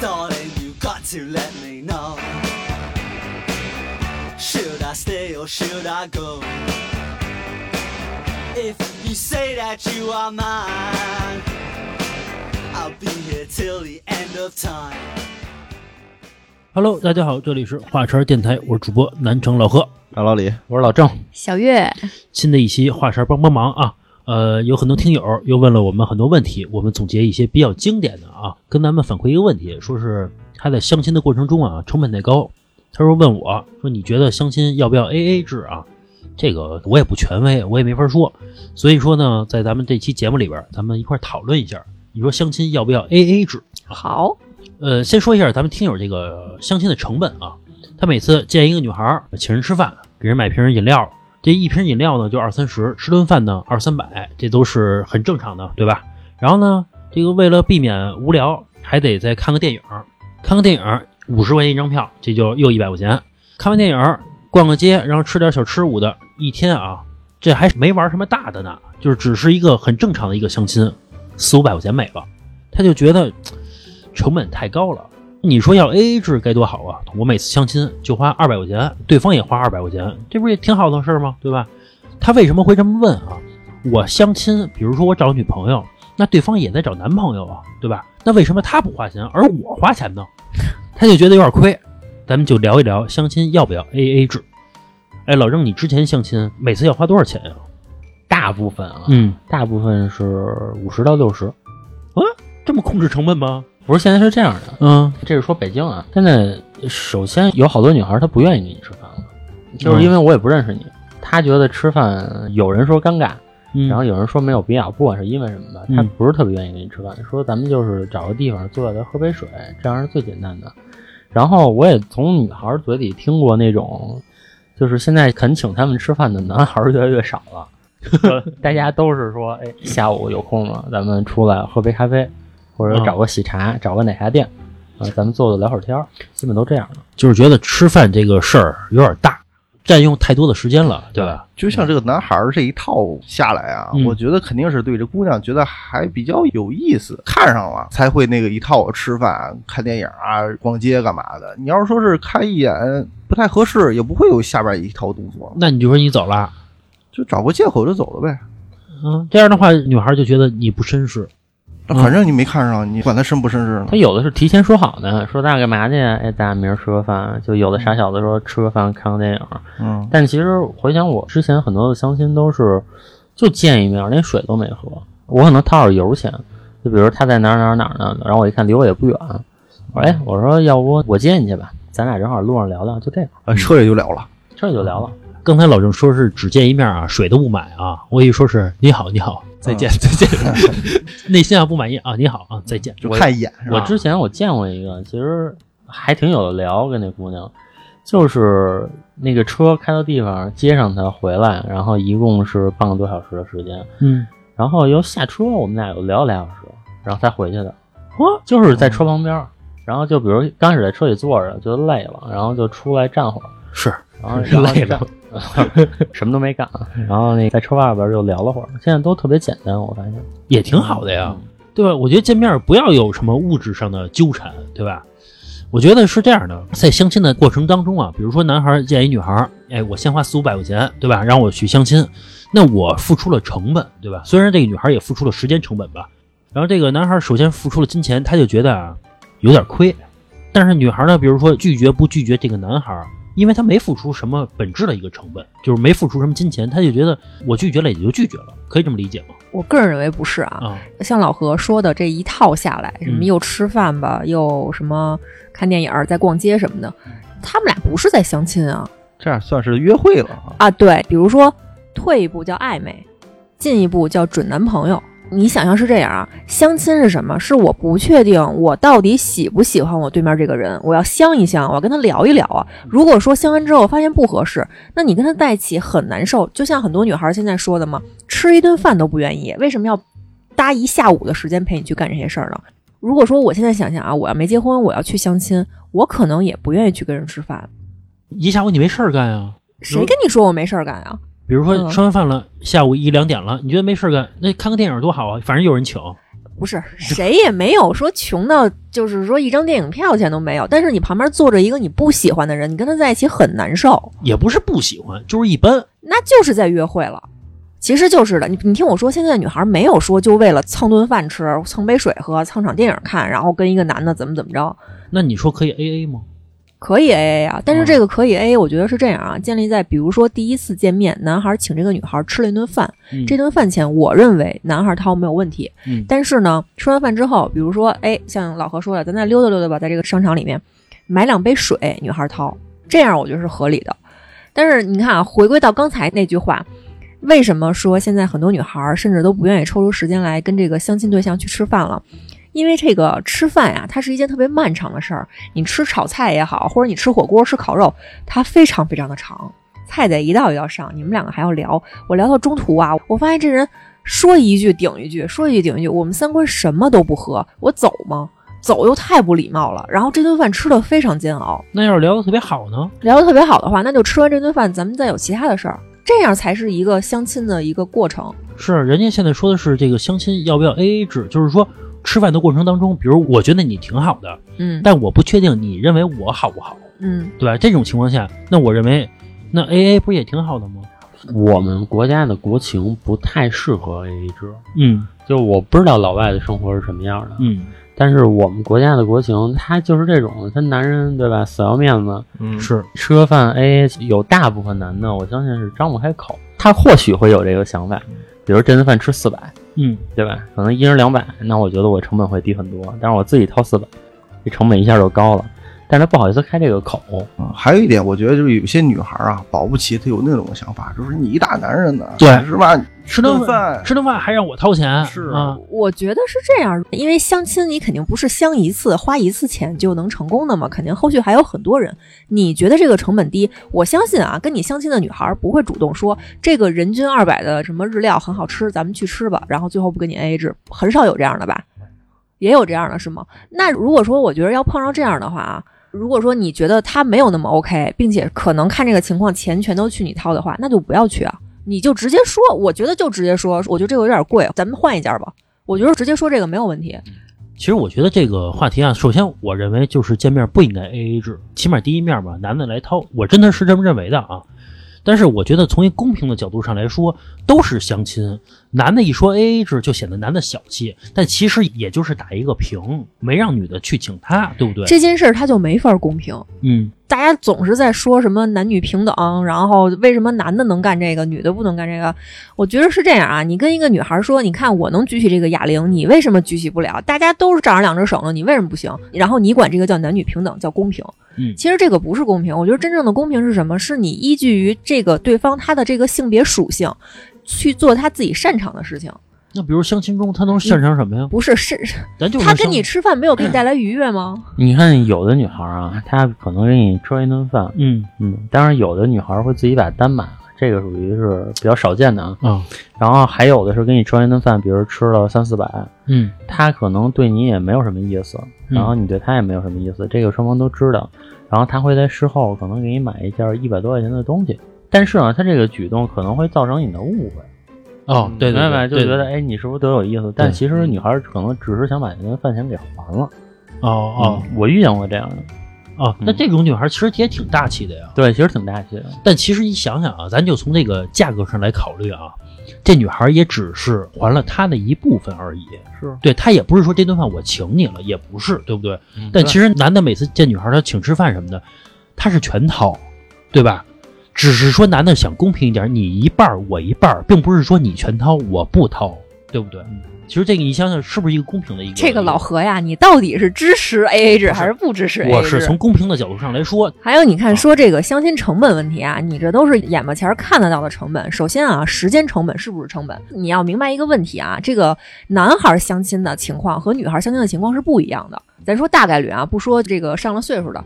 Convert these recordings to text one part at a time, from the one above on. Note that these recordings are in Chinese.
Darling, you got to let me know. Should I stay or should I go? If you say that you are mine, I'll be here till the end of time. Hello，大家好，这里是华晨电台，我是主播南城老何。大老李，我是老郑，小月，新的一期华晨帮帮忙啊！呃，有很多听友又问了我们很多问题，我们总结一些比较经典的啊，跟咱们反馈一个问题，说是他在相亲的过程中啊，成本太高。他说问我说你觉得相亲要不要 A A 制啊？这个我也不权威，我也没法说。所以说呢，在咱们这期节目里边，咱们一块儿讨论一下，你说相亲要不要 A A 制？好，呃，先说一下咱们听友这个相亲的成本啊。他每次见一个女孩儿，请人吃饭，给人买瓶饮料，这一瓶饮料呢就二三十，吃顿饭呢二三百，这都是很正常的，对吧？然后呢，这个为了避免无聊，还得再看个电影，看个电影五十块钱一张票，这就又一百块钱。看完电影，逛个街，然后吃点小吃舞的，一天啊，这还没玩什么大的呢，就是只是一个很正常的一个相亲，四五百块钱没了，他就觉得 成本太高了。你说要 A A 制该多好啊！我每次相亲就花二百块钱，对方也花二百块钱，这不是也挺好的事儿吗？对吧？他为什么会这么问啊？我相亲，比如说我找女朋友，那对方也在找男朋友啊，对吧？那为什么他不花钱，而我花钱呢？他就觉得有点亏。咱们就聊一聊相亲要不要 A A 制。哎，老郑，你之前相亲每次要花多少钱呀、大部分啊，嗯，大部分是五十到六十，这么控制成本吗？不是现在是这样的，嗯，这是说北京啊，现在首先有好多女孩她不愿意跟你吃饭了，就是因为我也不认识你，她觉得吃饭有人说尴尬，嗯然后有人说没有必要，不管是因为什么吧，她嗯不是特别愿意跟你吃饭，说咱们就是找个地方坐下来喝杯水，这样是最简单的。然后我也从女孩嘴里听过那种，就是现在肯请他们吃饭的男孩越来越少了。说大家都是说，哎，下午有空了，咱们出来喝杯咖啡，或者找个喜茶，找个奶茶店，啊，咱们坐坐聊会儿天儿，基本都这样的。就是觉得吃饭这个事儿有点大，占用太多的时间了，对吧？就像这个男孩儿这一套下来啊，嗯我觉得肯定是对这姑娘觉得还比较有意思，看上了才会那个一套吃饭、看电影啊、逛街干嘛的。你要是说是看一眼不太合适，也不会有下边一套动作，那你就说你走了，就找个借口就走了呗。嗯，这样的话，女孩就觉得你不绅士。那反正你没看上，你管他生不生日呢他？有的是提前说好的，说咱俩干嘛去？哎，咱俩明儿吃个饭。就有的傻小子说吃个饭看个电影。嗯，但其实回想我之前很多的相亲都是就见一面，连水都没喝。我可能掏点油钱，就比如他在哪儿哪儿哪儿呢，然后我一看离我也不远，我说哎，我说要不我接你去吧，咱俩正好路上聊聊，就这样，啊车也就聊了了。这就聊了。刚才老郑说是只见一面啊，水都不买啊。我以为说是你好，你好，再见，再见。内心啊不满意啊，你好啊，再见。就看一眼是吧？我之前我见过一个，其实还挺有的聊，跟那姑娘，就是那个车开到地方接上她回来，然后一共是半个多小时的时间，嗯，然后又下车，我们俩又聊了俩小时，然后才回去的。哦，就是在车旁边儿，然后就比如刚开始在车里坐着觉得累了，然后就出来站会儿，是然后然后 累了，什么都没干，然后那在车外边就聊了会儿。现在都特别简单，我发现。也挺好的呀，对吧？我觉得见面不要有什么物质上的纠缠，对吧？我觉得是这样的，在相亲的过程当中啊，比如说男孩见一女孩，哎，我先花四五百块钱，对吧？让我去相亲，那我付出了成本，对吧？虽然这个女孩也付出了时间成本吧，然后这个男孩首先付出了金钱，他就觉得啊有点亏，但是女孩呢，比如说拒绝不拒绝这个男孩，因为他没付出什么本质的一个成本，就是没付出什么金钱，他就觉得我拒绝了也就拒绝了，可以这么理解吗？我个人认为不是啊。啊，像老何说的这一套下来，什么嗯又吃饭吧，又什么看电影儿、在逛街什么的，他们俩不是在相亲啊这样算是约会了啊。啊！对，比如说退一步叫暧昧，进一步叫准男朋友。你想象是这样啊？相亲是什么？是我不确定我到底喜不喜欢我对面这个人，我要相一相，我要跟他聊一聊啊。如果说相完之后发现不合适，那你跟他在一起很难受。就像很多女孩现在说的嘛，吃一顿饭都不愿意，为什么要搭一下午的时间陪你去干这些事儿呢？如果说我现在想想啊，我要没结婚，我要去相亲，我可能也不愿意去跟人吃饭。一下午你没事儿干呀？谁跟你说我没事儿干啊？比如说嗯吃完饭了，下午一两点了，你觉得没事干，那看个电影多好啊，反正有人请。不是谁也没有说穷到就是说一张电影票钱都没有，但是你旁边坐着一个你不喜欢的人，你跟他在一起很难受，也不是不喜欢，就是一般。那就是在约会了。其实就是的，你你听我说，现在女孩没有说就为了蹭顿饭吃、蹭杯水喝、蹭场电影看，然后跟一个男的怎么怎么着，那你说可以 A A 吗？可以 A A 啊。但是这个可以 A A，我觉得是这样啊，建立在比如说第一次见面，男孩请这个女孩吃了一顿饭，嗯这顿饭钱我认为男孩掏没有问题。嗯但是呢，吃完饭之后，比如说，哎，像老何说的，咱再溜达溜达吧，在这个商场里面买两杯水，女孩掏，这样我觉得是合理的。但是你看啊，回归到刚才那句话，为什么说现在很多女孩甚至都不愿意抽出时间来跟这个相亲对象去吃饭了？因为这个吃饭呀，它是一件特别漫长的事儿。你吃炒菜也好，或者你吃火锅、吃烤肉，它非常非常的长，菜得一道一道上，你们两个还要聊。我聊到中途啊，我发现这人说一句顶一句，说一句顶一句，我们三观什么都不合，我走吗？走又太不礼貌了。然后这顿饭吃的非常煎熬，那要是聊得特别好呢？聊得特别好的话，那就吃完这顿饭，咱们再有其他的事儿，这样才是一个相亲的一个过程。是，人家现在说的是这个相亲要不要 A A 制，就是说吃饭的过程当中，比如我觉得你挺好的，嗯。但我不确定你认为我好不好，嗯，对吧？这种情况下，那我认为那 A A 不也挺好的吗？我们国家的国情不太适合 AA 制，嗯。就我不知道老外的生活是什么样的，嗯，但是我们国家的国情，他就是这种，他男人对吧，死要面子，嗯。是。吃个饭 AA，有大部分男的，我相信是张不开口，他或许会有这个想法，比如这顿饭吃四百，嗯，对吧？可能一人两百，那我觉得我成本会低很多，但是我自己掏四百，这成本一下就高了，但是他不好意思开这个口，啊，还有一点，我觉得就是有些女孩啊，保不齐她有那种想法，就是你一大男人呢，对是吧？吃顿顿饭吃顿饭还让我掏钱，是啊，我觉得是这样，因为相亲你肯定不是相一次花一次钱就能成功的嘛，肯定后续还有很多人。你觉得这个成本低，我相信啊，跟你相亲的女孩不会主动说这个人均二百的什么日料很好吃，咱们去吃吧，然后最后不跟你 AA 制，很少有这样的吧？也有这样的是吗？那如果说我觉得要碰上这样的话啊，如果说你觉得他没有那么 OK，并且可能看这个情况钱全都去你掏的话，那就不要去啊，你就直接说，我觉得就直接说，我觉得这个有点贵，咱们换一家吧。我觉得直接说这个没有问题。其实我觉得这个话题啊，首先我认为就是见面不应该 A A 制，起码第一面吧，男的来掏，我真的是这么认为的啊。但是我觉得从一公平的角度上来说，都是相亲，男的一说 A A 制就显得男的小气，但其实也就是打一个平，没让女的去请他，对不对？这件事儿他就没法公平。嗯，大家总是在说什么男女平等，然后为什么男的能干这个，女的不能干这个？我觉得是这样啊，你跟一个女孩说，你看我能举起这个哑铃，你为什么举起不了？大家都是长着两只手呢，你为什么不行？然后你管这个叫男女平等，叫公平。嗯其实这个不是公平，我觉得真正的公平是什么？是你依据于这个对方他的这个性别属性，去做他自己擅长的事情，那比如相亲中他能擅长什么呀？不是是咱就是他跟你吃饭没有给你带来愉悦吗？你看有的女孩啊，她可能给你吃完一顿饭，嗯嗯，当然有的女孩会自己把单买了，这个属于是比较少见的啊。嗯然后还有的是给你吃完一顿饭，比如吃了三四百，嗯她可能对你也没有什么意思，然后你对她也没有什么意思，这个双方都知道。然后她会在事后可能给你买一件一百多块钱的东西，但是呢，她这个举动可能会造成你的误会，哦，对对明白就觉得哎，你是不是对我有意思？但其实女孩可能只是想把那顿饭钱给还了。哦哦嗯，我遇见过这样的，哦，那这种女孩其实也挺大气的呀。对，其实挺大气的。但其实你想想啊，咱就从这个价格上来考虑啊，这女孩也只是还了她的一部分而已。是对她也不是说这顿饭我请你了，也不是，对不对？嗯但其实男的每次见女孩，他请吃饭什么的，他是全掏，对吧？只是说男的想公平一点，你一半儿我一半儿，并不是说你全掏我不掏，对不对？其实这个你想想，是不是一个公平的一个？这个老何呀，你到底是支持 AA 制还是不支持 AA 制？我是从公平的角度上来说，还有，你看说这个相亲成本问题啊，你这都是眼巴前儿看得到的成本。首先啊，时间成本是不是成本？你要明白一个问题啊，这个男孩儿相亲的情况和女孩儿相亲的情况是不一样的。咱说大概率啊，不说这个上了岁数的。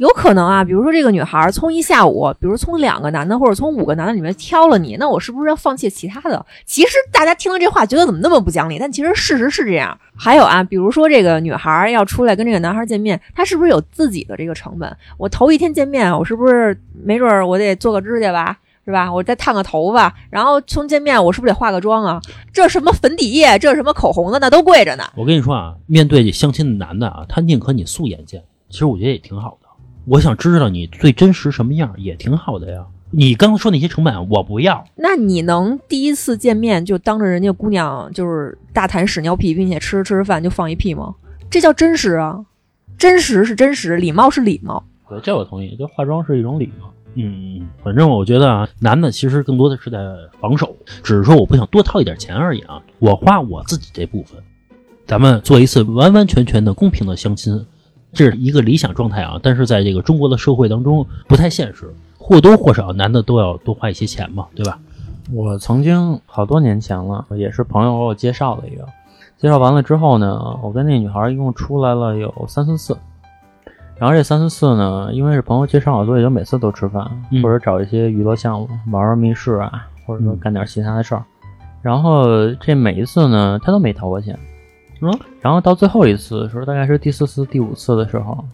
有可能啊，比如说这个女孩从一下午，比如从两个男的或者从五个男的里面挑了你，那我是不是要放弃其他的？其实大家听了这话，觉得怎么那么不讲理？但其实事实是这样。还有啊，比如说这个女孩要出来跟这个男孩见面，她是不是有自己的这个成本？我头一天见面，我是不是没准儿我得做个指甲吧？是吧？我再烫个头发，然后从见面我是不是得化个妆啊？这什么粉底液，这什么口红的，那都贵着呢。我跟你说啊，面对相亲的男的啊，他宁可你素颜见，其实我觉得也挺好。我想知道你最真实什么样，也挺好的呀。你刚刚说那些成本，我不要。那你能第一次见面就当着人家姑娘就是大谈屎尿屁，并且吃着吃着饭就放一屁吗？这叫真实啊！真实是真实，礼貌是礼貌。对，这我同意，就化妆是一种礼貌。嗯，反正我觉得啊，男的其实更多的是在防守，只是说我不想多掏一点钱而已啊。我花我自己这部分，咱们做一次完完全全的公平的相亲，这是一个理想状态啊。但是在这个中国的社会当中不太现实，或多或少男的都要多花一些钱嘛，对吧？我曾经好多年前了，也是朋友给我介绍了一个，介绍完了之后呢，我跟那女孩一共出来了有三四次。然后这三四次呢，因为是朋友介绍，所以就每次都吃饭，嗯或者找一些娱乐项目，玩玩密室啊，或者说嗯干点其他的事儿。然后这每一次呢，他都没掏过钱。嗯，然后到最后一次的时候，大概是第四次、第五次的时候，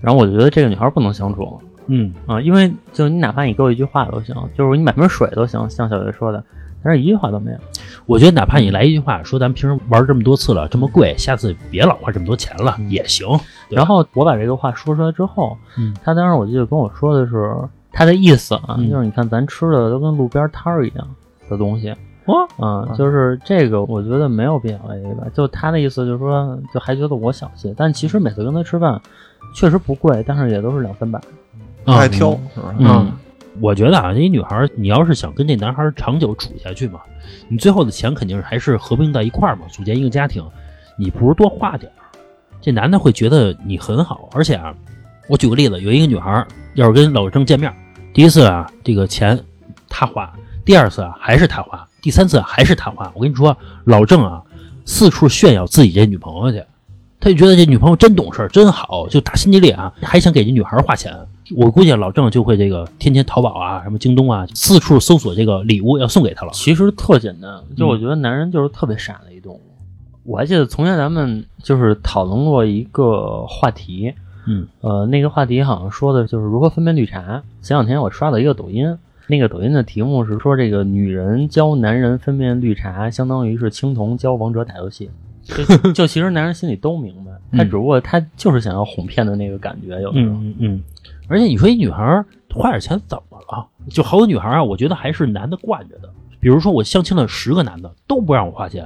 然后我就觉得这个女孩不能相处了嗯啊、因为就你哪怕你给我一句话都行，就是你买瓶水都行，像小月说的，但是一句话都没有。我觉得哪怕你来一句话说咱们平时玩这么多次了，这么贵，下次别老花这么多钱了，也行。然后我把这个话说出来之后，嗯他当时我记得跟我说的是他的意思啊，嗯就是你看咱吃的都跟路边摊儿一样的东西，哦嗯，就是这个我觉得没有必要 AA 吧。就他的意思就是说，就还觉得我小气，但其实每次跟他吃饭确实不贵，但是也都是两三百。不爱挑，是吧？嗯，我觉得啊，这女孩儿，你要是想跟这男孩儿长久处下去嘛，你最后的钱肯定是还是合并在一块儿嘛，组建一个家庭，你不如多花点儿，这男的会觉得你很好。而且啊，我举个例子，有一个女孩儿要是跟老郑见面，第一次啊，这个钱他花，第二次啊还是他花，第三次啊还是谈话。我跟你说，老郑啊，四处炫耀自己这女朋友去。他就觉得这女朋友真懂事儿，真好，就打心底里啊，还想给这女孩儿花钱。我估计老郑就会这个天天淘宝啊，什么京东啊，四处搜索这个礼物要送给她了。其实特简单，就我觉得男人就是特别傻的一动物。我还记得从前咱们就是讨论过一个话题，嗯，呃，那个话题好像说的就是如何分辨绿茶。前两天我刷到一个抖音，那个抖音的题目是说这个女人教男人分辨绿茶，相当于是青铜教王者打游戏。就就其实男人心里都明白，他只不过他就是想要哄骗的那个感觉，有的时候。嗯嗯嗯。而且你说一女孩儿花点钱怎么了？就好多女孩儿啊，我觉得还是男的惯着的。比如说我相亲了十个男的，都不让我花钱，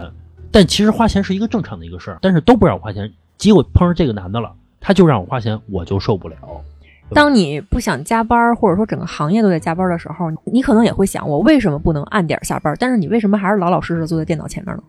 但其实花钱是一个正常的一个事儿，但是都不让我花钱。结果碰上这个男的了，他就让我花钱，我就受不了。当你不想加班儿，或者说整个行业都在加班的时候，你可能也会想，我为什么不能按点儿下班？但是你为什么还是老老实实坐在电脑前面呢？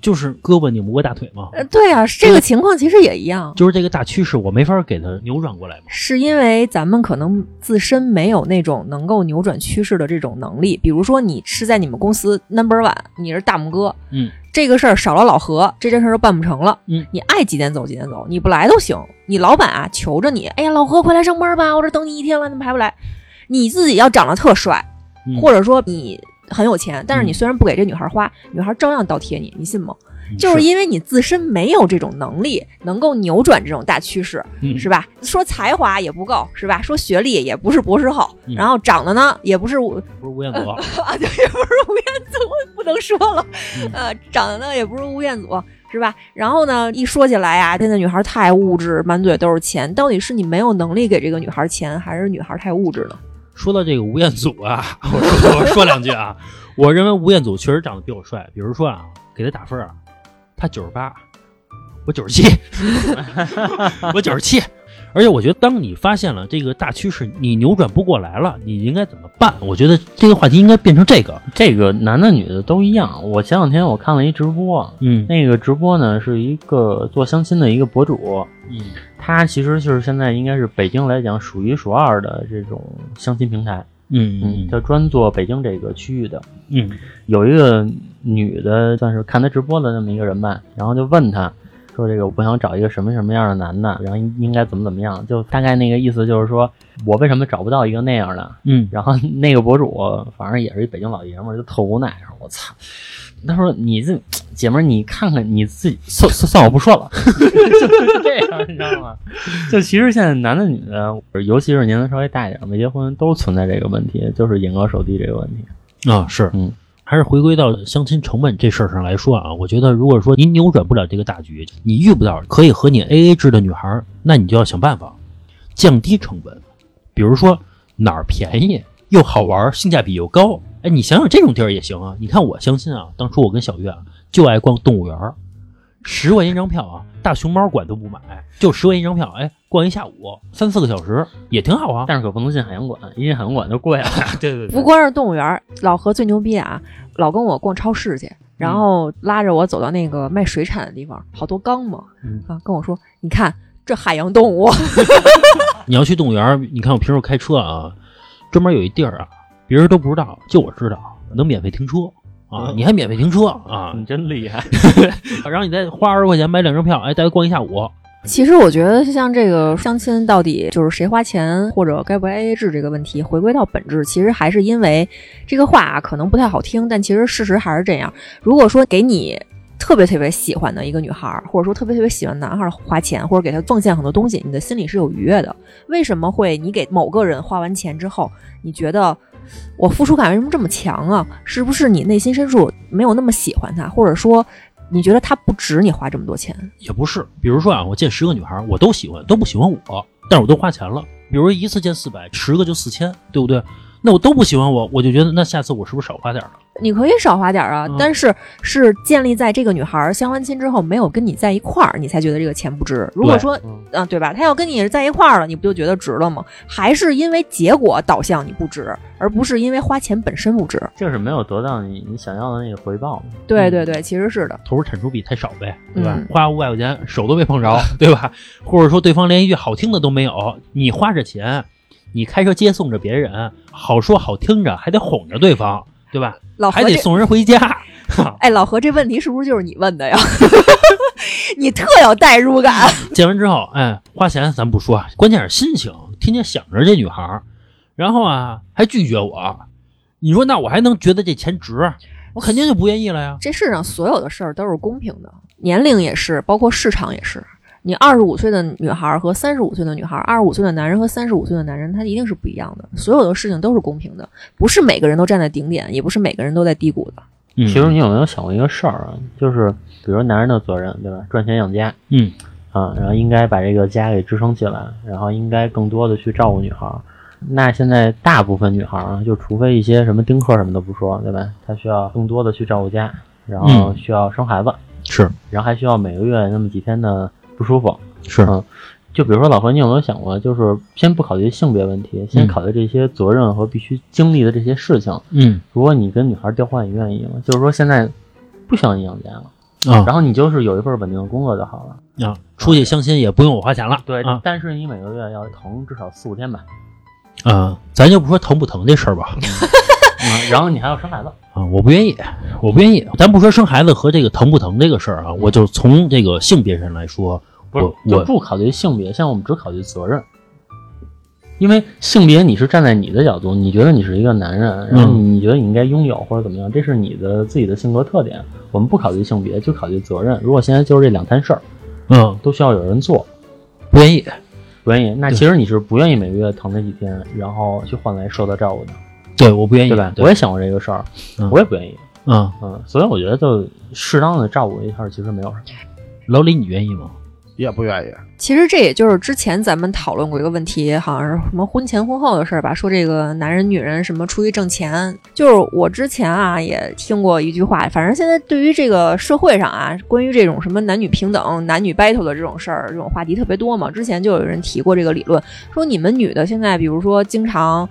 就是胳膊拧不过大腿嘛，呃，对啊，这个情况其实也一样，就是这个大趋势，我没法给它扭转过来嘛。是因为咱们可能自身没有那种能够扭转趋势的这种能力。比如说，你是在你们公司 number one，你是大拇哥，嗯，这个事儿少了老何，这件事儿就办不成了。嗯，你爱几点走几点走，你不来都行。你老板啊求着你，哎呀，老何快来上班吧，我这等你一天了，你怎么还不来？你自己要长得特帅，嗯或者说你很有钱，但是你嗯虽然不给这女孩花，女孩照样倒贴你，你信吗？嗯就是因为你自身没有这种能力，能够扭转这种大趋势，嗯是吧？说才华也不够，是吧？说学历也不是博士后，嗯然后长得呢也不是吴不是吴彦祖，啊，对，也不是吴彦祖，说了，嗯呃，长得呢也不是吴彦祖，是吧？然后呢，一说起来啊，现在女孩太物质，满嘴都是钱，到底是你没有能力给这个女孩钱，还是女孩太物质了？说到这个吴彦祖啊，我说 我说两句啊，我认为吴彦祖确实长得比我帅。比如说啊，给他打分啊，他九十八，我九十七，我九十七。而且我觉得，当你发现了这个大趋势，你扭转不过来了，你应该怎么办？我觉得这个话题应该变成这个。这个男的女的都一样。我前两天我看了一直播，嗯那个直播呢是一个做相亲的一个博主，嗯他其实就是现在应该是北京来讲数一数二的这种相亲平台，嗯嗯，他专做北京这个区域的。嗯有一个女的，算是看他直播的那么一个人吧，然后就问他说这个我不想找一个什么什么样的男的，然后应应该怎么怎么样，就大概那个意思就是说我为什么找不到一个那样的。嗯，然后那个博主反正也是一北京老爷们儿，就特无奈说：“我操！”他说：“你这姐们儿，你看看你自己，算算算我不说了，就是这样，你知道吗？就其实现在男的女的，尤其是年龄稍微大一点儿没结婚，都存在这个问题，就是眼高手低这个问题。啊，是，嗯，还是回归到相亲成本这事儿上来说啊，我觉得如果说你扭转不了这个大局，你遇不到可以和你 A A 制的女孩儿，那你就要想办法降低成本，比如说哪儿便宜又好玩，性价比又高。哎，你想想这种地儿也行啊。你看我相亲啊，当初我跟小月啊就爱逛动物园儿，十块钱一张票啊，大熊猫馆都不买，就十块钱一张票，哎，逛一下午，三四个小时也挺好啊。但是可不能进海洋馆，一进海洋馆就贵了。对对不光是动物园儿，老何最牛逼啊，老跟我逛超市去，然后拉着我走到那个卖水产的地方，好多缸嘛，嗯啊，跟我说，你看这海洋动物，你要去动物园儿，你看我平时开车啊，专门有一地儿啊，别人都不知道，就我知道，能免费停车啊，嗯你还免费停车啊，你真厉害！然后你再花二十块钱买两张票，哎，带他逛一下午。其实我觉得像这个相亲到底就是谁花钱或者该不该 AA 制这个问题，回归到本质，其实还是因为这个话啊可能不太好听，但其实事实还是这样。如果说给你特别特别喜欢的一个女孩儿，或者说特别特别喜欢男孩儿花钱，或者给他奉献很多东西，你的心里是有愉悦的。为什么会你给某个人花完钱之后，你觉得我付出感为什么这么强啊？是不是你内心深处没有那么喜欢他，或者说你觉得他不值你花这么多钱？也不是，比如说啊，我见十个女孩，我都喜欢，都不喜欢我，但是我都花钱了。比如一次见四百，十个就四千，对不对？那我都不喜欢我，我就觉得那下次我是不是少花点儿了？你可以少花点儿啊，嗯但是是建立在这个女孩儿相完亲之后没有跟你在一块儿，你才觉得这个钱不值。如果说，嗯啊，对吧？她要跟你在一块儿了，你不就觉得值了吗？还是因为结果导向你不值，而不是因为花钱本身不值？就是没有得到你你想要的那个回报嘛。对对对，其实是的。投入产出比太少呗，对吧？嗯花五百块钱手都没碰着，对吧？或者说对方连一句好听的都没有，你花着钱，你开车接送着别人，好说好听着，还得哄着对方，对吧？老何，还得送人回家。哎，老何这问题是不是就是你问的呀？你特有代入感。见完之后，哎，花钱咱不说，关键是心情，天天想着这女孩儿，然后啊还拒绝我，你说那我还能觉得这钱值？我肯定就不愿意了呀。这世上所有的事儿都是公平的，年龄也是，包括市场也是。你二十五岁的女孩儿和三十五岁的女孩儿，二十五岁的男人和三十五岁的男人，他一定是不一样的。所有的事情都是公平的，不是每个人都站在顶点，也不是每个人都在低谷的。嗯，其实你有没有想过一个事儿啊？就是比如男人的责任，对吧？赚钱养家，嗯啊，然后应该把这个家给支撑起来，然后应该更多的去照顾女孩儿。那现在大部分女孩儿啊，就除非一些什么丁克什么的不说，对吧？她需要更多的去照顾家，然后嗯需要生孩子，是然后还需要每个月那么几天的不舒服。是嗯，就比如说老何，你有没有想过，就是先不考虑性别问题，先嗯考虑这些责任和必须经历的这些事情。嗯如果你跟女孩调换，你愿意吗？就是说现在不需要你养家了，啊然后你就是有一份稳定的工作就好了。啊，出去相亲也不用我花钱了。对，啊但是你每个月要疼至少四五天吧，啊，咱就不说疼不疼这事儿吧。嗯，然后你还要生孩子，啊，我不愿意，我不愿意。咱不说生孩子和这个疼不疼这个事儿啊，我就从这个性别上来说，不是我我不考虑性别，像我们只考虑责任。因为性别你是站在你的角度，你觉得你是一个男人，然后你你觉得你应该拥有或者怎么样，这是你的自己的性格特点。我们不考虑性别，就考虑责任。如果现在就是这两摊事儿嗯都需要有人做，不愿意。不愿意，那其实你是不愿意每个月疼那几天，然后去换来受到照顾的，对，我不愿意，对吧？对我也想过这个事儿，嗯我也不愿意，嗯，嗯，所以我觉得就适当的照顾一下，其实没有什么。老李，你愿意吗？也不愿意。其实这也就是之前咱们讨论过一个问题，好像是什么婚前婚后的事儿吧，说这个男人女人什么出去挣钱。就是我之前啊也听过一句话，反正现在对于这个社会上啊，关于这种什么男女平等、男女 battle 的这种事儿，这种话题特别多嘛。之前就有人提过这个理论，说你们女的现在比如说经常。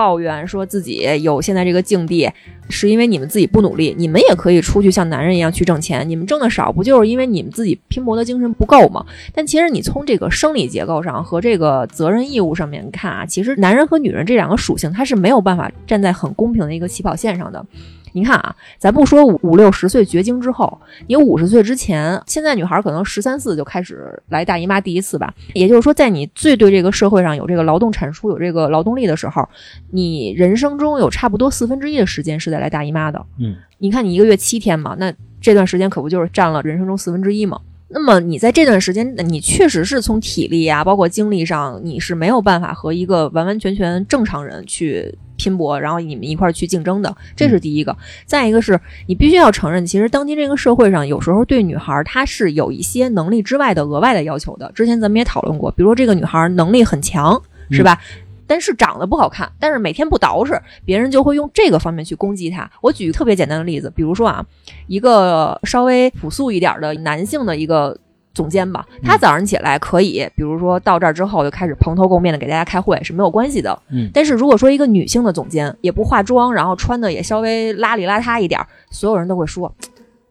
抱怨说自己有现在这个境地，是因为你们自己不努力。你们也可以出去像男人一样去挣钱，你们挣的少，不就是因为你们自己拼搏的精神不够吗？但其实你从这个生理结构上和这个责任义务上面看啊，其实男人和女人这两个属性它是没有办法站在很公平的一个起跑线上的。你看啊，咱不说五五六十岁绝经之后，你五十岁之前，现在女孩可能十三四就开始来大姨妈第一次吧。也就是说，在你最对这个社会上有这个劳动产出、有这个劳动力的时候，你人生中有差不多四分之一的时间是在来大姨妈的。嗯，你看你一个月七天嘛，那这段时间可不就是占了人生中四分之一吗？那么你在这段时间，你确实是从体力呀、包括精力上，你是没有办法和一个完完全全正常人去拼搏，然后你们一块儿去竞争的，这是第一个。再一个是你必须要承认，其实当今这个社会上，有时候对女孩儿她是有一些能力之外的额外的要求的。之前咱们也讨论过，比如说这个女孩儿能力很强，是吧？但是长得不好看，但是每天不捯饬，别人就会用这个方面去攻击她。我举个特别简单的例子，比如说啊，一个稍微朴素一点的男性的一个总监吧，他早上起来可以，比如说到这儿之后就开始蓬头垢面的给大家开会是没有关系的。嗯但是如果说一个女性的总监也不化妆，然后穿的也稍微邋里邋遢一点儿，所有人都会说，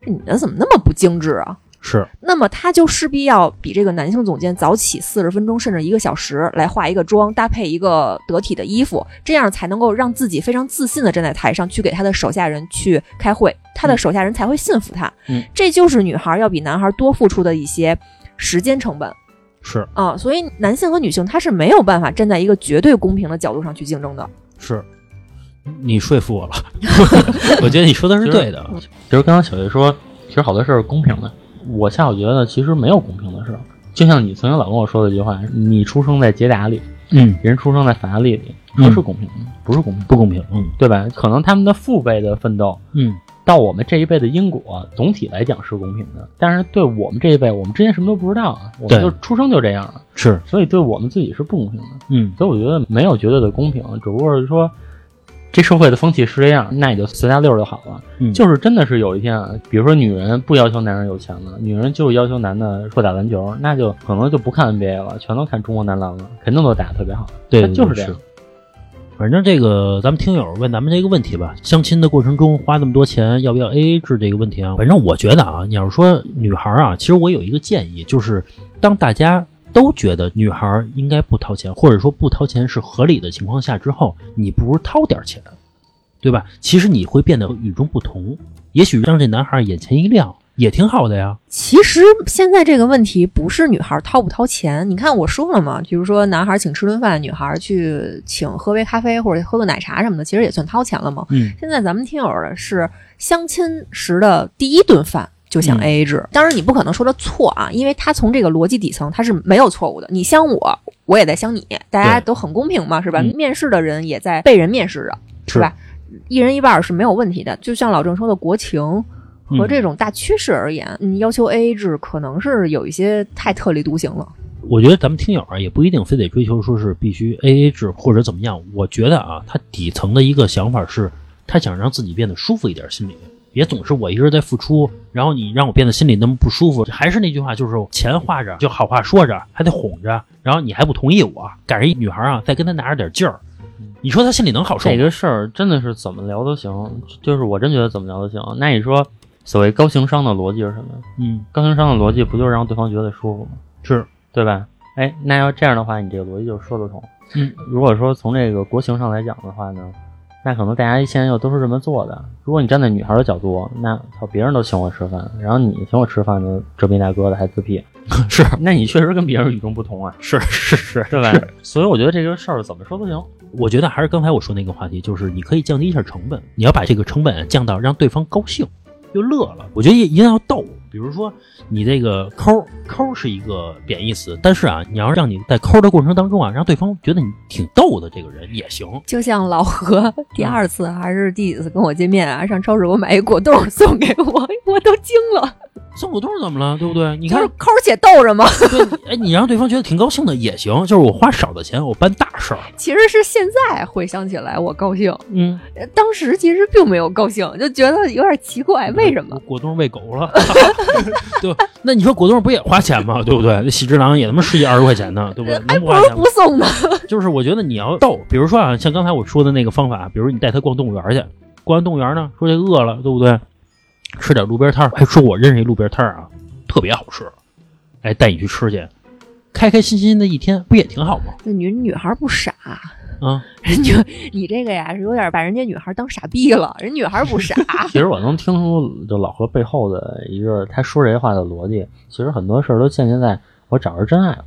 这女的怎么那么不精致啊？是。那么他就势必要比这个男性总监早起四十分钟甚至一个小时来化一个妆，搭配一个得体的衣服，这样才能够让自己非常自信的站在台上去给他的手下人去开会，他的手下人才会信服他。嗯，这就是女孩要比男孩多付出的一些时间成本。是。啊、所以男性和女性他是没有办法站在一个绝对公平的角度上去竞争的。是，你说服我了，我觉得你说的是对的。其实刚刚小月说，其实好多事儿是公平的，我恰好觉得其实没有公平的事儿。就像你曾经老跟我说的一句话，你出生在捷达里，嗯，人出生在法拉利里，嗯这是公平的，不是公平，不公平。嗯对吧？可能他们的父辈的奋斗嗯到我们这一辈的因果，总体来讲是公平的，但是对我们这一辈，我们之前什么都不知道啊，我们就出生就这样了，是所以对我们自己是不公平的。嗯所以我觉得没有绝对的公平，只不过是说这社会的风气是这样，那也就随大溜儿就好了。嗯就是真的是有一天啊，比如说女人不要求男人有钱了，女人就要求男的会打篮球，那就可能就不看 NBA 了，全都看中国男篮了，肯定都打得特别好。对，就是这样。反正这个，咱们听友问咱们这个问题吧，相亲的过程中花那么多钱，要不要 A A 制这个问题啊？反正我觉得啊，你要是说女孩啊，其实我有一个建议，就是当大家都觉得女孩应该不掏钱，或者说不掏钱是合理的情况下之后，你不如掏点钱，对吧？其实你会变得与众不同，也许让这男孩眼前一亮，也挺好的呀。其实现在这个问题不是女孩掏不掏钱，你看我说了嘛，比如说男孩请吃顿饭，女孩去请喝杯咖啡或者喝个奶茶什么的，其实也算掏钱了嘛。嗯，现在咱们听友的是相亲时的第一顿饭就想嗯 A A 制，当然你不可能说他错啊，因为他从这个逻辑底层他是没有错误的。你相我，我也在相你，大家都很公平嘛，是吧？嗯面试的人也在被人面试着，是吧？一人一半儿是没有问题的。就像老郑说的，国情和嗯这种大趋势而言，嗯，要求 A A 制可能是有一些太特立独行了。我觉得咱们听友啊，也不一定非得追求说是必须 A A 制或者怎么样。我觉得啊，他底层的一个想法是，他想让自己变得舒服一点，心里别总是我一直在付出，然后你让我变得心里那么不舒服。还是那句话，就是钱花着就好话说着，还得哄着，然后你还不同意我，赶上一女孩啊，再跟他拿着点劲儿，你说他心里能好受吗？这个事儿真的是怎么聊都行，就是我真觉得怎么聊都行。那你说，所谓高情商的逻辑是什么？嗯，高情商的逻辑不就是让对方觉得舒服吗？是，对吧？哎，那要这样的话，你这个逻辑就说得通。嗯，如果说从这个国情上来讲的话呢，那可能大家现在又都是这么做的。如果你站在女孩的角度，那操，别人都请我吃饭，然后你请我吃饭呢，这逼大哥的还自闭，是 那你确实跟别人与众不同啊，是是是，对吧？所以我觉得这个事儿怎么说都行。我觉得还是刚才我说那个话题，就是你可以降低一下成本，你要把这个成本降到让对方高兴，就乐了。我觉得一定要逗，比如说你这个抠抠是一个贬义词，但是啊，你要让你在抠的过程当中啊，让对方觉得你挺逗的这个人也行。就像老何第二次还是第几次跟我见面啊，上超市给我买一果冻送给我，我都惊了。送果冻怎么了，对不对？你看就是，抠儿且逗着嘛。对，哎，你让对方觉得挺高兴的也行，就是我花少的钱，我办大事儿。其实是现在回想起来我高兴，嗯，呃当时其实并没有高兴，就觉得有点奇怪，为什么？果冻喂狗了？对吧？那你说果冻不也花钱吗？对不对？那喜之郎也他妈十几二十块钱呢，对不对？还不如能不花钱吗不？送呢。就是我觉得你要逗，比如说啊，像刚才我说的那个方法，比如你带他逛动物园去，逛完动物园呢，说这饿了，对不对？吃点路边摊儿，还说我认识一路边摊儿啊，特别好吃，哎，带你去吃去，开开心心的一天，不也挺好吗？那女女孩不傻，啊，人就你这个呀是有点把人家女孩当傻逼了，人女孩不傻。其实我能听出就老何背后的一个他说这些话的逻辑。其实很多事儿都建立在我找着真爱了。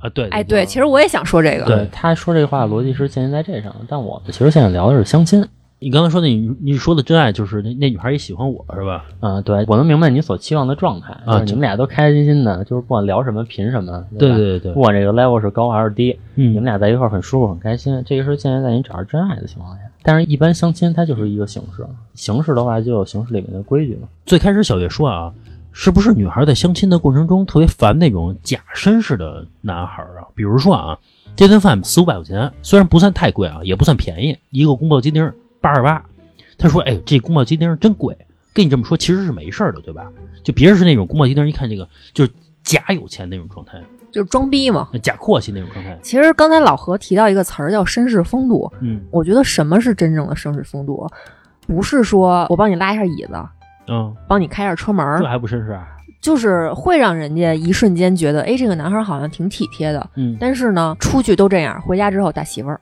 啊，对，哎，对，其实我也想说这个。对他说这话的逻辑是建立在这上，但我们其实现在聊的是相亲。你刚才说的，你你说的真爱就是那那女孩也喜欢我是吧？嗯，对，我能明白你所期望的状态啊就是你们俩都开开心心的，就是不管聊什么凭什么，吧对对对不管这个 level 是高还是低，嗯你们俩在一块儿很舒服很开心，这个是建立在你找着真爱的情况下。但是，一般相亲它就是一个形式，形式的话就有形式里面的规矩嘛。最开始小月说啊，是不是女孩在相亲的过程中特别烦那种假绅士的男孩啊？比如说啊，这顿饭四五百块钱，虽然不算太贵啊，也不算便宜，一个宫保鸡丁八十八。他说：“哎，这宫保鸡丁真贵。”跟你这么说其实是没事儿的，对吧？就别人是那种宫保鸡丁，一看这个就是假有钱那种状态，就是装逼嘛。假阔气那种状态。其实刚才老何提到一个词儿叫绅士风度，嗯我觉得什么是真正的绅士风度？不是说我帮你拉一下椅子，嗯，帮你开一下车门儿这，还不绅士啊？就是会让人家一瞬间觉得，哎，这个男孩好像挺体贴的。嗯，但是呢，出去都这样，回家之后打媳妇儿。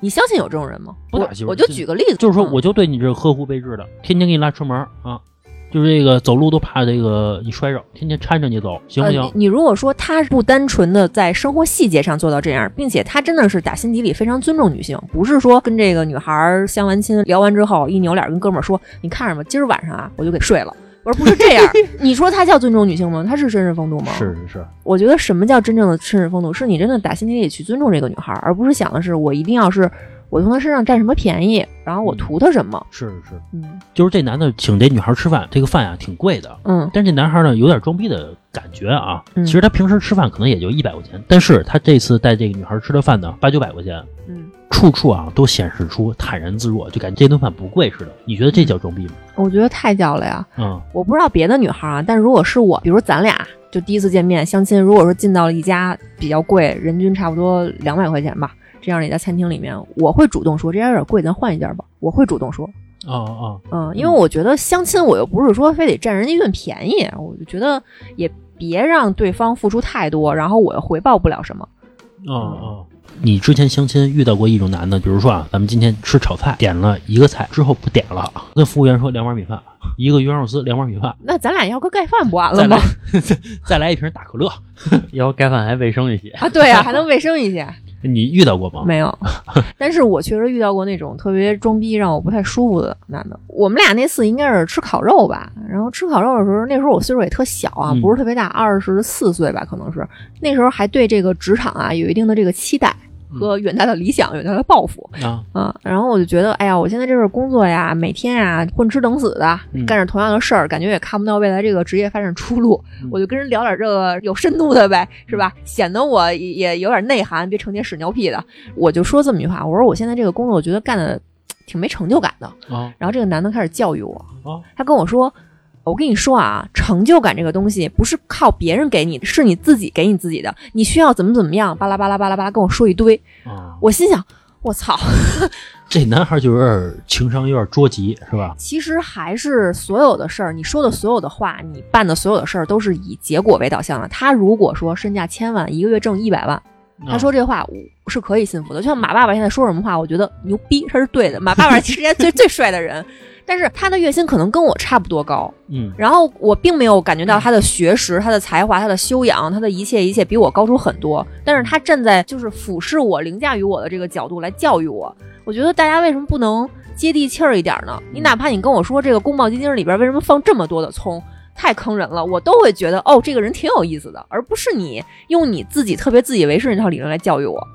你相信有这种人吗？不打媳妇我我就举个例子，就是说，嗯我就对你这呵护备至的，天天给你拉车门啊，就是这个走路都怕这个你摔着，天天搀着你走，行不行？呃你你如果说他不单纯的在生活细节上做到这样，并且他真的是打心底里非常尊重女性，不是说跟这个女孩儿相完亲聊完之后一扭脸跟哥们儿说，你看着吧，今儿晚上啊我就给睡了。而不是这样，你说他叫尊重女性吗？他是绅士风度吗？是是是，我觉得什么叫真正的绅士风度，是你真的打心底里去尊重这个女孩儿，而不是想的是我一定要是我从她身上占什么便宜，然后我图她什么。是是，嗯就是这男的请这女孩吃饭，这个饭呀、挺贵的，嗯但是这男孩呢有点装逼的感觉啊。嗯其实他平时吃饭可能也就一百块钱，但是他这次带这个女孩吃的饭呢八九百块钱，嗯，处处啊都显示出坦然自若，就感觉这顿饭不贵似的。你觉得这叫装逼吗？我觉得太叫了呀。嗯我不知道别的女孩儿啊，但如果是我，比如咱俩就第一次见面相亲，如果说进到了一家比较贵，人均差不多两百块钱吧，这样的一家餐厅里面，我会主动说这家有点贵，咱换一家吧。我会主动说，哦哦，嗯，因为我觉得相亲我又不是说非得占人家一顿便宜，我就觉得也别让对方付出太多，然后我又回报不了什么。哦哦，你之前相亲遇到过一种男的，比如说啊，咱们今天吃炒菜，点了一个菜之后不点了，跟服务员说两碗米饭，一个鱼香肉丝，两碗米饭，那咱俩要个盖饭不完再来了吗？再来一瓶大可乐。要盖饭还卫生一些。啊，对啊，还能卫生一些。你遇到过吗？没有，但是我确实遇到过那种特别装逼让我不太舒服的男的。我们俩那次应该是吃烤肉吧，然后吃烤肉的时候，那时候我岁数也特小啊，嗯不是特别大，二十四岁吧，可能是那时候还对这个职场啊有一定的这个期待和远大的理想、远大的抱负啊，嗯。然后我就觉得，哎呀，我现在这份工作呀，每天呀混吃等死的，嗯干着同样的事儿，感觉也看不到未来这个职业发展出路。嗯 我就跟人聊点这个有深度的呗，是吧？显得我也有点内涵，别成天屎尿屁的。我就说这么一句话，我说我现在这个工作，我觉得干的 挺没成就感的。啊然后这个男的开始教育我，啊他跟我说：“我跟你说啊，成就感这个东西不是靠别人给你的，是你自己给你自己的。你需要怎么怎么样，巴拉巴拉巴拉巴拉跟我说一堆。啊！我心想，我操，这男孩就有点情商有点捉急，是吧？其实还是所有的事儿，你说的所有的话，你办的所有的事儿，都是以结果为导向的。他如果说身价千万，一个月挣一百万，他说这话我是可以信服的。就像马爸爸现在说什么话，我觉得牛逼，他是对的。马爸爸是世界上最 最帅的人，但是他的月薪可能跟我差不多高。嗯然后我并没有感觉到他的学识、他的才华、他的修养、他的一切一切比我高出很多。但是他站在就是俯视我、凌驾于我的这个角度来教育我。我觉得大家为什么不能接地气儿一点呢？你哪怕你跟我说这个宫保鸡丁里边为什么放这么多的葱，太坑人了，我都会觉得哦，这个人挺有意思的，而不是你用你自己特别自以为是那套理论来教育我。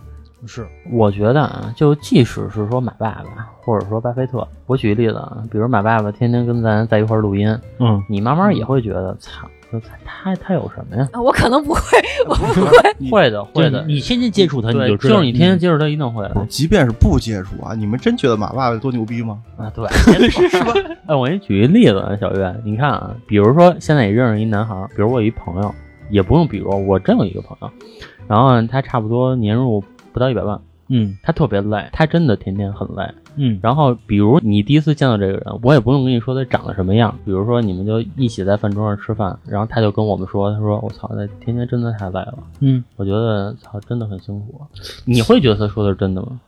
是我觉得啊，就即使是说马爸爸，或者说巴菲特，我举个例子啊，比如马爸爸天天跟咱在一块儿录音，嗯你慢慢也会觉得，操，这他他有什么呀？啊，我可能不会，我不会。会的，会的。你天天接触他，你，就知道，就是你天天接触他，一定会的即便是不接触啊，你们真觉得马爸爸多牛逼吗？啊。对，是吧？哎，我给你举一例子啊，小月，你看啊，比如说现在你认识一男孩儿，比如我有一朋友，也不用比如，我真有一个朋友，然后呢他差不多年入不到一百万，嗯他特别累，他真的天天很累。嗯然后，比如你第一次见到这个人，我也不用跟你说他长得什么样。比如说，你们就一起在饭桌上吃饭，然后他就跟我们说：“他说我操，那天天真的太累了，嗯，我觉得操真的很辛苦。”你会觉得他说的是真的吗？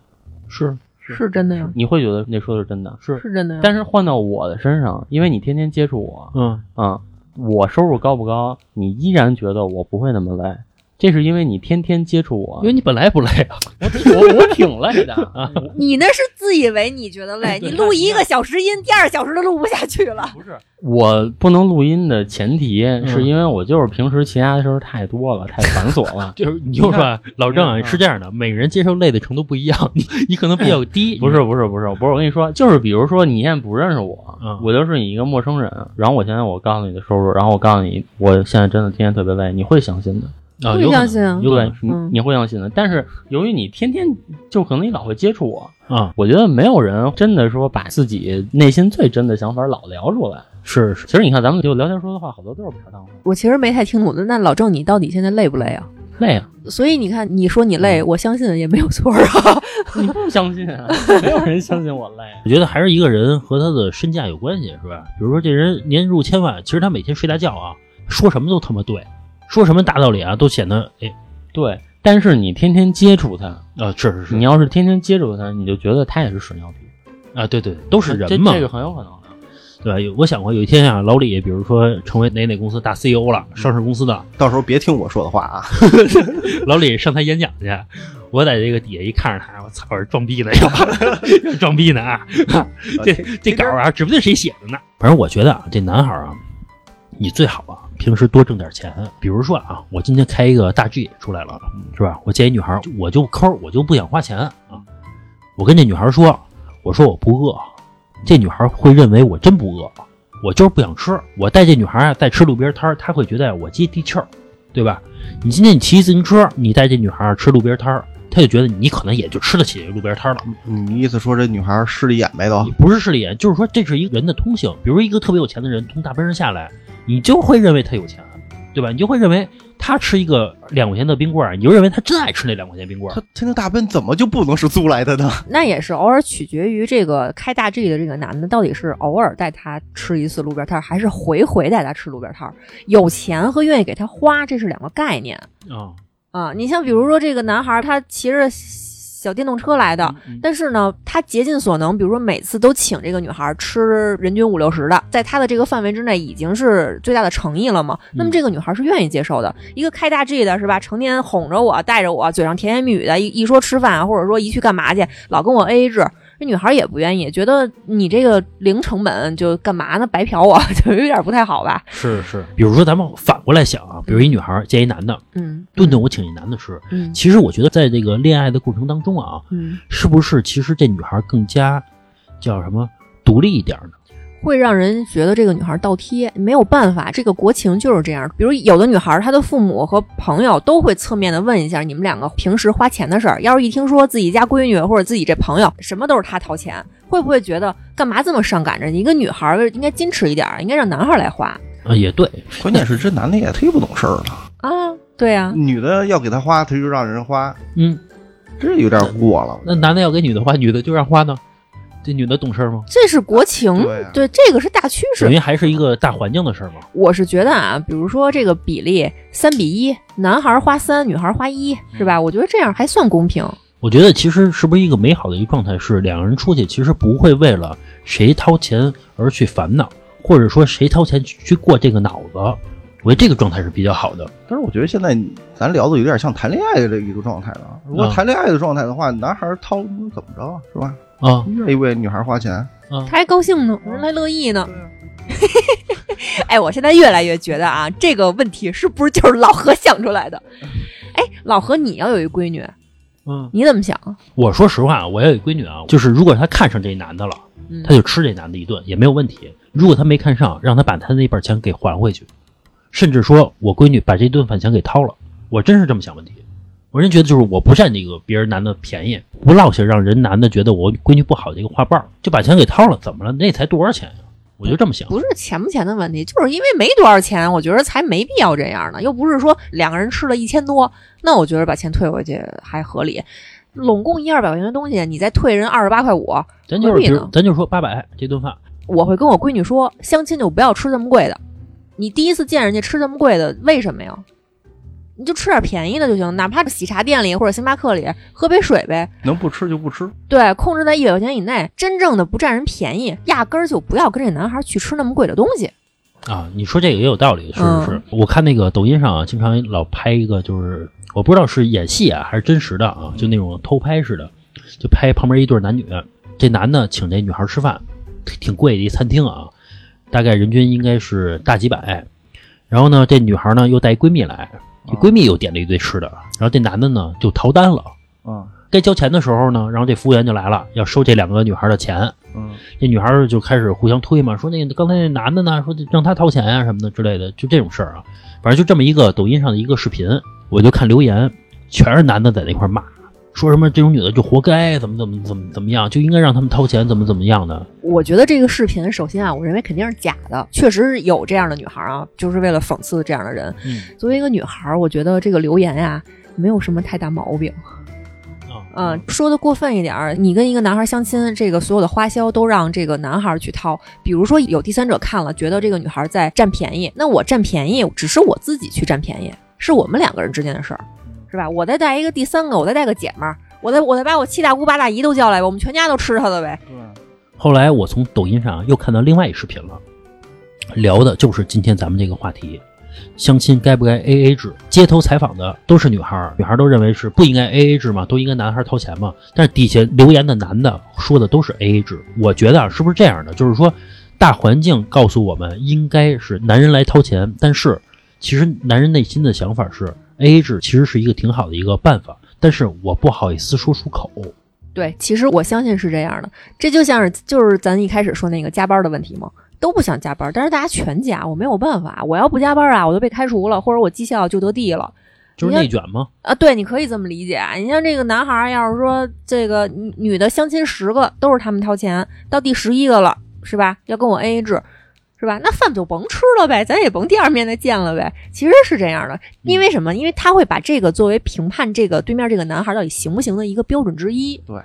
是是真的呀，你会觉得那说的是真的，是，是真的呀。但是换到我的身上，因为你天天接触我，嗯，啊、我收入高不高，你依然觉得我不会那么累，这是因为你天天接触我因，为你本来不累啊，我我挺累的啊。你那是自以为你觉得累，你录一个小时音，第二小时都录不下去了。不是，我不能录音的前提是因为我就是平时其他的事儿太多了，太繁琐了。就是你就说啊老郑是这样的，每个人接受累的程度不一样，你你可能比较低，不是不是不是不是，我跟你说，就是比如说你现在不认识我，嗯我就是你一个陌生人，然后我现在我告诉你的收入，然后我告诉你我现在真的天天特别累，你会相信的，啊，会有可能相信啊对有可能，你嗯你会相信的。但是由于你天天就可能你老会接触我，啊，我觉得没有人真的说把自己内心最真的想法老聊出来。是是，其实你看咱们就聊天说的话，好多都是片儿汤话，我其实没太听懂，那老郑，你到底现在累不累啊？累啊，所以你看，你说你累，我相信也没有错啊。你不相信啊？没有人相信我累。我觉得还是一个人和他的身价有关系，是吧？比如说这人年入千万，其实他每天睡大觉啊，说什么都他妈对，说什么大道理啊，都显得哎对，但是你天天接触他，啊，是是是你要是天天接触他，你就觉得他也是屎尿屁，啊，对对，都是人嘛，这个很有可能的。对吧？有我想过有一天啊，老李比如说成为哪哪公司大 CEO 了，上市公司的，到时候别听我说的话啊！老李上台演讲去，我在这个底下一看着他，我操，我是装逼呢，要装逼呢啊！这这稿啊，指不定谁写的呢。反正我觉得啊，这男孩啊，你最好啊，平时多挣点钱。比如说啊，我今天开一个大 G 出来了，是吧？我见一女孩，我就抠，我就不想花钱啊。我跟这女孩说，我说我不饿，这女孩会认为我真不饿，我就是不想吃。我带这女孩啊，在吃路边摊儿，她会觉得我接地气儿，对吧？你今天你骑自行车，你带这女孩吃路边摊儿，她就觉得你可能也就吃得起路边摊儿了。你意思说这女孩势利眼呗都？不是势利眼，就是说这是一个人的通性。比如一个特别有钱的人从大奔上下来，你就会认为他有钱，对吧？你就会认为他吃一个两块钱的冰棍儿，你就认为他真爱吃那两块钱冰棍儿他。天天大奔怎么就不能是租来的呢？那也是偶尔取决于这个开大 G 的这个男的到底是偶尔带他吃一次路边摊儿，还是回回带他吃路边摊儿。有钱和愿意给他花，这是两个概念啊，啊。你像比如说这个男孩，他骑着小电动车来的，嗯但是呢，他竭尽所能，比如说每次都请这个女孩吃人均五六十的，在他的这个范围之内已经是最大的诚意了嘛。那么这个女孩是愿意接受的。一个开大 G 的是吧，成天哄着我，带着我，嘴上甜言蜜语的，一一说吃饭啊或者说一去干嘛去，老跟我 AA 制。这女孩也不愿意，觉得你这个零成本就干嘛呢？白嫖我，就有点不太好吧？是是。比如说咱们反过来想啊，比如一女孩见一男的，嗯，顿顿我请一男的吃，嗯其实我觉得在这个恋爱的过程当中啊，嗯，是不是其实这女孩更加叫什么独立一点呢？会让人觉得这个女孩倒贴，没有办法，这个国情就是这样。比如有的女孩，她的父母和朋友都会侧面的问一下你们两个平时花钱的事儿。要是一听说自己家闺女或者自己这朋友什么都是她掏钱，会不会觉得干嘛这么上赶着？一个女孩应该矜持一点，应该让男孩来花啊，也对，关键是这男的也忒不懂事儿了，啊？对呀、女的要给他花，他就让人花，嗯，这有点过了。那男的要给女的花，女的就让花呢？这女的懂事儿吗？这是国情，对呀这个是大趋势等。于还是一个大环境的事儿嘛。我是觉得啊，比如说这个比例三比一，男孩花三，女孩花一，是吧？我觉得这样还算公平。我觉得其实是不是一个美好的一个状态，是两个人出去其实不会为了谁掏钱而去烦恼，或者说谁掏钱去去过这个脑子。我觉得这个状态是比较好的。但是我觉得现在咱聊的有点像谈恋爱的一个状态了。如果啊谈恋爱的状态的话，男孩掏那怎么着啊是吧？啊愿意为女孩花钱，啊，他还高兴呢，人还乐意呢。哎，我现在越来越觉得啊，这个问题是不是就是老何想出来的？哎，老何，你要有一闺女，嗯，你怎么想？我说实话，我要有一闺女啊，就是如果她看上这男的了，嗯她就吃这男的一顿也没有问题。如果她没看上，让她把她那半钱给还回去，甚至说我闺女把这顿饭钱给掏了，我真是这么想问题。我真觉得就是我不占这个别人男的便宜，不落下让人男的觉得我闺女不好的一个花瓣儿，就把钱给掏了，怎么了？那才多少钱呀、我就这么想。不是钱不钱的问题，就是因为没多少钱，我觉得才没必要这样呢。又不是说两个人吃了一千多，那我觉得把钱退回去还合理。拢共一二百块钱的东西，你再退人二十八块五，咱就是咱就说八百这顿饭，我会跟我闺女说，相亲就不要吃这么贵的。你第一次见人家吃这么贵的，为什么呀？你就吃点便宜的就行，哪怕喜茶店里或者星巴克里喝杯水呗。能不吃就不吃。对，控制在一百块钱以内，真正的不占人便宜，压根儿就不要跟这男孩去吃那么贵的东西。啊，你说这个也有道理，是不是是。我看那个抖音上啊，经常老拍一个，就是我不知道是演戏啊还是真实的啊，就那种偷拍似的，就拍旁边一对男女，这男的请这女孩吃饭，挺挺贵的一餐厅啊，大概人均应该是大几百。然后呢，这女孩呢又带一闺蜜来，这闺蜜又点了一堆吃的，然后这男的呢就逃单了。嗯该交钱的时候呢，然后这服务员就来了，要收这两个女孩的钱。嗯这女孩儿就开始互相推嘛，说那个刚才那男的呢，说让他掏钱呀、什么的之类的，就这种事儿啊。反正就这么一个抖音上的一个视频，我就看留言，全是男的在那块骂，说什么这种女的就活该，怎么怎么怎么怎么样，就应该让他们掏钱，怎么怎么样的。我觉得这个视频，首先啊，我认为肯定是假的，确实有这样的女孩啊，就是为了讽刺这样的人。嗯作为一个女孩，我觉得这个留言呀、没有什么太大毛病。啊嗯，说的过分一点儿，你跟一个男孩相亲，这个所有的花销都让这个男孩去掏。比如说有第三者看了，觉得这个女孩在占便宜，那我占便宜只是我自己去占便宜，是我们两个人之间的事儿，是吧？我再带一个第三个，我再带个姐们儿，我再我再把我七大姑八大姨都叫来，我们全家都吃她的呗。对，后来我从抖音上又看到另外一视频了，聊的就是今天咱们这个话题：相亲该不该 A A 制？街头采访的都是女孩儿，女孩儿都认为是不应该 A A 制嘛，都应该男孩儿掏钱嘛。但是底下留言的男的说的都是 A A 制，我觉得啊，是不是这样的？就是说，大环境告诉我们应该是男人来掏钱，但是其实男人内心的想法是 A A 制其实是一个挺好的一个办法，但是我不好意思说出口。对，其实我相信是这样的，这就像是就是咱一开始说那个加班的问题嘛，都不想加班，但是大家全加，我没有办法，我要不加班啊，我就被开除了，或者我绩效就得地了。就是内卷吗？啊，对，你可以这么理解。你像这个男孩儿，要是说这个女女的相亲十个都是他们掏钱，到第十一个了，是吧？要跟我 A A 制，是吧？那饭就甭吃了呗，咱也甭第二面再见了呗。其实是这样的，因为什么？因为他会把这个作为评判这个对面这个男孩到底行不行的一个标准之一。对，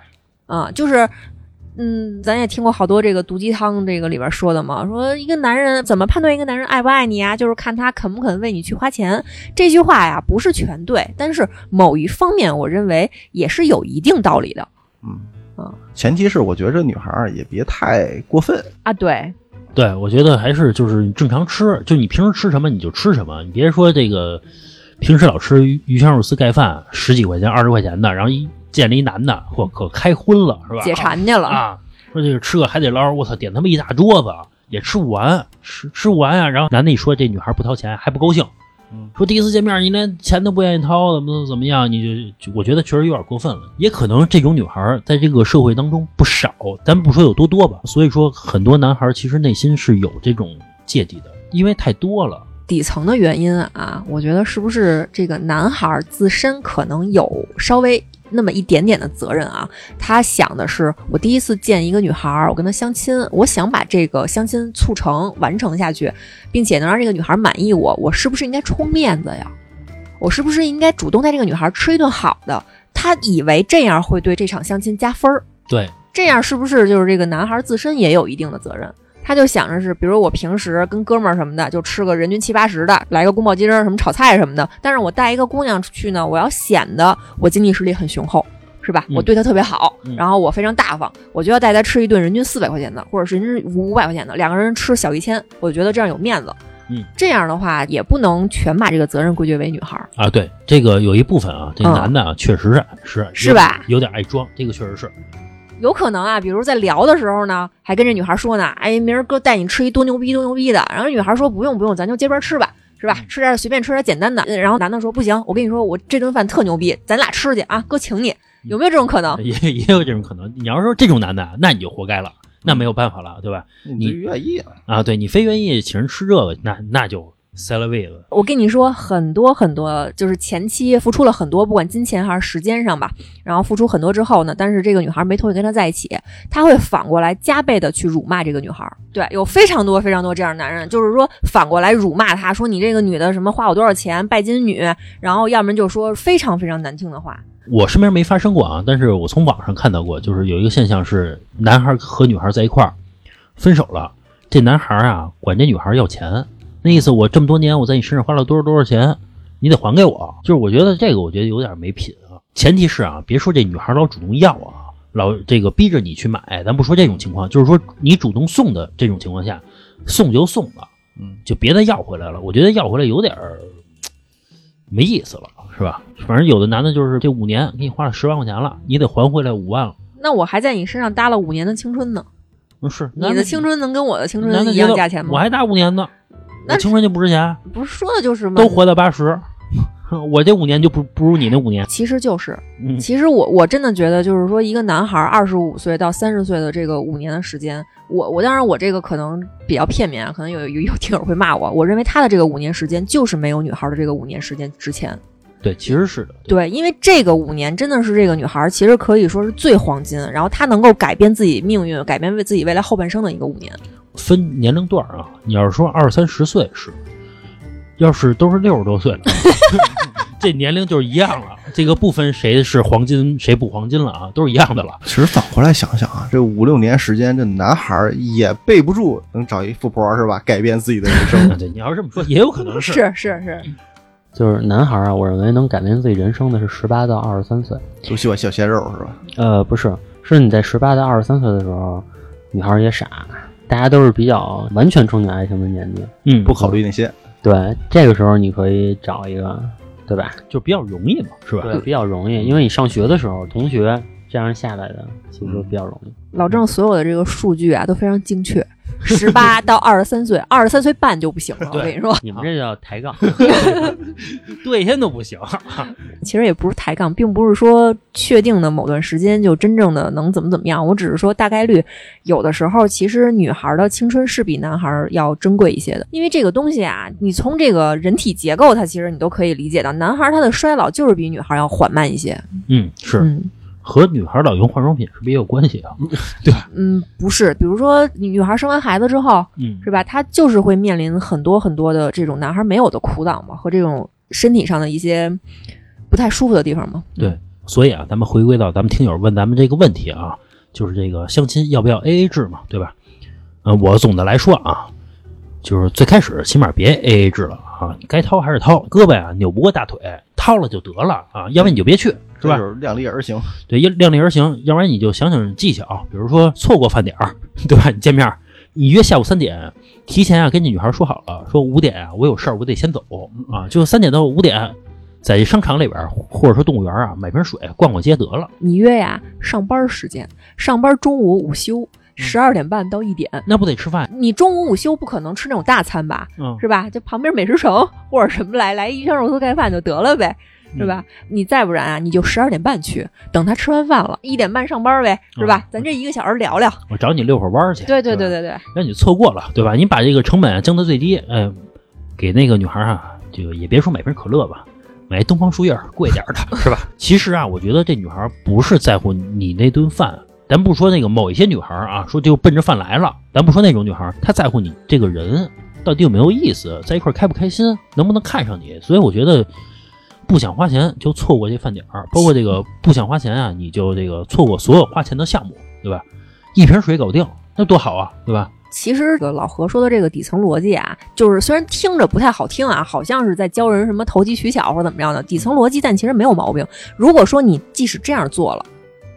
啊，就是。嗯，咱也听过好多这个毒鸡汤这个里边说的嘛，说一个男人怎么判断一个男人爱不爱你啊？就是看他肯不肯为你去花钱。这句话呀，不是全对，但是某一方面，我认为也是有一定道理的嗯啊前提是我觉得这女孩儿也别太过分。啊。对，对，我觉得还是就是你正常吃，就你平时吃什么你就吃什么，你别说这个平时老吃鱼鱼香肉丝盖饭十几块钱、二十块钱的，然后一见了一男的，嚯，可开荤了是吧？解馋去了。啊，说这个吃个海底捞，我操，点他妈一大桌子也吃不完，吃吃不完呀、然后男的一说这女孩不掏钱还不高兴，嗯说第一次见面你连钱都不愿意掏，怎么怎么样？你就就我觉得确实有点过分了。也可能这种女孩在这个社会当中不少，咱不说有多多吧。所以说，很多男孩其实内心是有这种芥蒂的，因为太多了。底层的原因啊，我觉得是不是这个男孩自身可能有稍微那么一点点的责任啊？他想的是，我第一次见一个女孩，我跟她相亲，我想把这个相亲促成完成下去，并且能让这个女孩满意我，我是不是应该充面子呀？我是不是应该主动带这个女孩吃一顿好的？他以为这样会对这场相亲加分儿，对，这样是不是就是这个男孩自身也有一定的责任？他就想着是，比如我平时跟哥们儿什么的，就吃个人均七八十的，来个宫保鸡丁什么炒菜什么的。但是我带一个姑娘出去呢，我要显得我经济实力很雄厚，是吧？嗯我对她特别好，嗯然后我非常大方，我就要带她吃一顿人均四百块钱的，或者是人均五百块钱的，两个人吃小一千，我觉得这样有面子。嗯，这样的话也不能全把这个责任归结为女孩儿。啊，对，这个有一部分啊，这嗯男的啊，确实是是是吧有点爱装，这个确实是。有可能啊，比如在聊的时候呢，还跟这女孩说呢，哎，明儿哥带你吃一多牛逼多牛逼的，然后女孩说不用不用，咱就街边吃吧，是吧？吃点随便吃点简单的。然后男的说不行，我跟你说，我这顿饭特牛逼，咱俩吃去啊，哥请你，有没有这种可能？也 也有这种可能。你要是说这种男的，那你就活该了，那没有办法了，对吧？你愿意啊？啊，对你非愿意请人吃这个，那那就塞了位子。我跟你说，很多很多，就是前期付出了很多，不管金钱还是时间上吧，然后付出很多之后呢，但是这个女孩没同意跟他在一起，他会反过来加倍的去辱骂这个女孩。对，有非常多非常多这样的男人，就是说反过来辱骂她，说你这个女的什么花我多少钱，拜金女，然后要不然就说非常非常难听的话。我身边没发生过啊，但是我从网上看到过，就是有一个现象是，男孩和女孩在一块儿分手了，这男孩啊管这女孩要钱，那意思我这么多年我在你身上花了多少多少钱，你得还给我。就是我觉得这个，我觉得有点没品啊。前提是啊，别说这女孩老主动要啊，老这个逼着你去买，咱不说这种情况，就是说你主动送的这种情况下，送就送了，嗯，就别再要回来了。我觉得要回来有点儿没意思了，是吧？反正有的男的就是这五年给你花了十万块钱了，你得还回来五万了。那我还在你身上搭了五年的青春呢，嗯，是你的青春能跟我的青春一样价钱吗？我还搭五年呢，那我青春就不值钱，不是说的就是吗？都活到八十，我这五年就不不如你那五年。其实就是，嗯，其实我我真的觉得，就是说，一个男孩二十五岁到三十岁的这个五年的时间，我我当然我这个可能比较片面啊，可能有有有听友会骂我。我认为他的这个五年时间就是没有女孩的这个五年时间值钱。对，其实是的，对，因为这个五年真的是这个女孩其实可以说是最黄金，然后她能够改变自己命运，改变为自己未来后半生的一个五年。分年龄段啊。你要是说二三十岁是，要是都是六十多岁了，这年龄就是一样了。这个不分谁是黄金谁不黄金了啊，都是一样的了。其实反过来想想啊，这五六年时间，这男孩儿也备不住能找一富婆是吧？改变自己的人生。对，你要这么说，也有可能是。是是是，就是男孩啊，我认为能改变自己人生的是十八到二十三岁。都喜欢小鲜肉是吧？呃，不是，是你在十八到二十三岁的时候，女孩也傻，大家都是比较完全憧憬爱情的年纪。嗯，不考虑那些，对，这个时候你可以找一个，对吧？就比较容易嘛，是吧？对，比较容易，因为你上学的时候，同学这样下来的，其实比较容易。老郑所有的这个数据啊都非常精确，十八到二十三岁，二十三岁半就不行了。我跟你说，你们这叫抬杠。对天都不行。其实也不是抬杠，并不是说确定的某段时间就真正的能怎么怎么样。我只是说大概率，有的时候其实女孩的青春是比男孩要珍贵一些的，因为这个东西啊，你从这个人体结构，它其实你都可以理解到，男孩他的衰老就是比女孩要缓慢一些。嗯，是嗯和女孩老用化妆品是不是也有关系啊？对嗯，不是，比如说女女孩生完孩子之后，嗯，是吧？她就是会面临很多很多的这种男孩没有的苦恼嘛，和这种身体上的一些不太舒服的地方嘛。对，所以啊，咱们回归到咱们听友问咱们这个问题啊，就是这个相亲要不要 A A 制嘛，对吧？呃，我总的来说啊，就是最开始起码别 A A 制了啊，该掏还是掏，胳膊呀扭不过大腿，掏了就得了啊，要不然你就别去，是吧？就是量力而行。对，要量力而行，要不然你就想想技巧，比如说错过饭点儿，对吧？你见面儿，你约下午三点，提前啊跟这女孩说好了，说五点啊我有事儿，我得先走啊，就三点到五点，在商场里边儿或者说动物园啊买瓶水，逛逛街得了。你约呀上班时间，上班中午午休，十二点半到一点。那不得吃饭？你中午午休不可能吃那种大餐吧，嗯，是吧？就旁边美食城或者什么来来一箱肉丝盖饭就得了呗，是吧？你再不然啊，你就十二点半去，等他吃完饭了，一点半上班呗，是吧？咱这一个小时聊聊。我找你遛会儿弯儿去。对对对，对对，让你错过了，对吧？你把这个成本降到最低，哎，给那个女孩啊，这个也别说买瓶可乐吧，买东方树叶儿贵点儿的，是吧？其实啊，我觉得这女孩不是在乎你那顿饭，咱不说那个某一些女孩啊，说就奔着饭来了，咱不说那种女孩，她在乎你这个人到底有没有意思，在一块儿开不开心，能不能看上你。所以我觉得不想花钱就错过这饭点儿，包括这个不想花钱啊，你就这个错过所有花钱的项目，对吧？一瓶水搞定，那多好啊，对吧？其实这个老何说的这个底层逻辑啊，就是虽然听着不太好听啊，好像是在教人什么投机取巧或者怎么样的底层逻辑，但其实没有毛病。如果说你即使这样做了，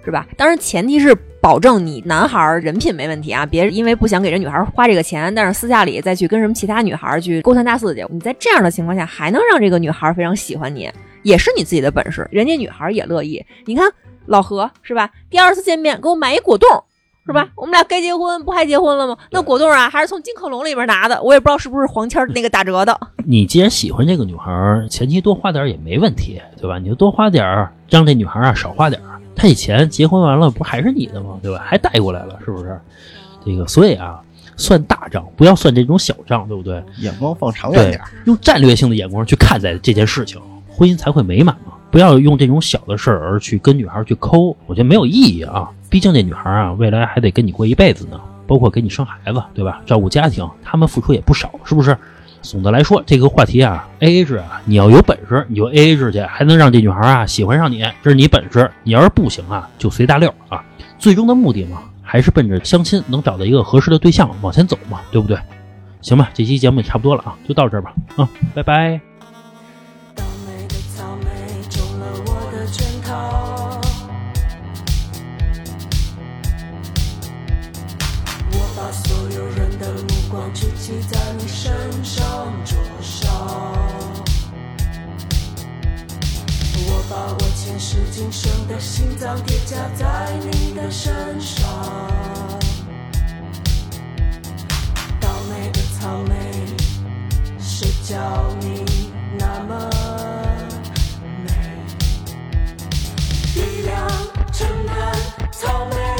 是吧？当然前提是保证你男孩儿人品没问题啊，别因为不想给这女孩儿花这个钱，但是私下里再去跟什么其他女孩儿去勾三搭四去。你在这样的情况下还能让这个女孩儿非常喜欢你，也是你自己的本事，人家女孩儿也乐意。你看老何是吧？第二次见面给我买一果冻。是吧？我们俩该结婚不还结婚了吗？那果冻啊，还是从金客隆里边拿的，我也不知道是不是黄签儿那个打折的。你既然喜欢这个女孩儿，前期多花点儿也没问题，对吧？你就多花点儿，让这女孩儿啊少花点儿。她以前结婚完了，不还是你的吗？对吧？还带过来了，是不是？这个，所以啊，算大账，不要算这种小账，对不对？眼光放长远点儿。，用战略性的眼光去看待这件事情，婚姻才会美满嘛。不要用这种小的事儿而去跟女孩儿去抠，我觉得没有意义啊。毕竟这女孩儿啊，未来还得跟你过一辈子呢，包括给你生孩子，对吧？照顾家庭，他们付出也不少，是不是？总的来说，这个话题啊，A A 制啊，你要有本事你就 A A 制去，还能让这女孩啊喜欢上你，这是你本事。你要是不行啊，就随大溜啊。最终的目的嘛，还是奔着相亲能找到一个合适的对象往前走嘛，对不对？行吧，这期节目也差不多了啊，就到这儿吧，啊，拜拜。心脏叠加在你的身上。倒霉的草莓，谁叫你那么美？力量承担草莓。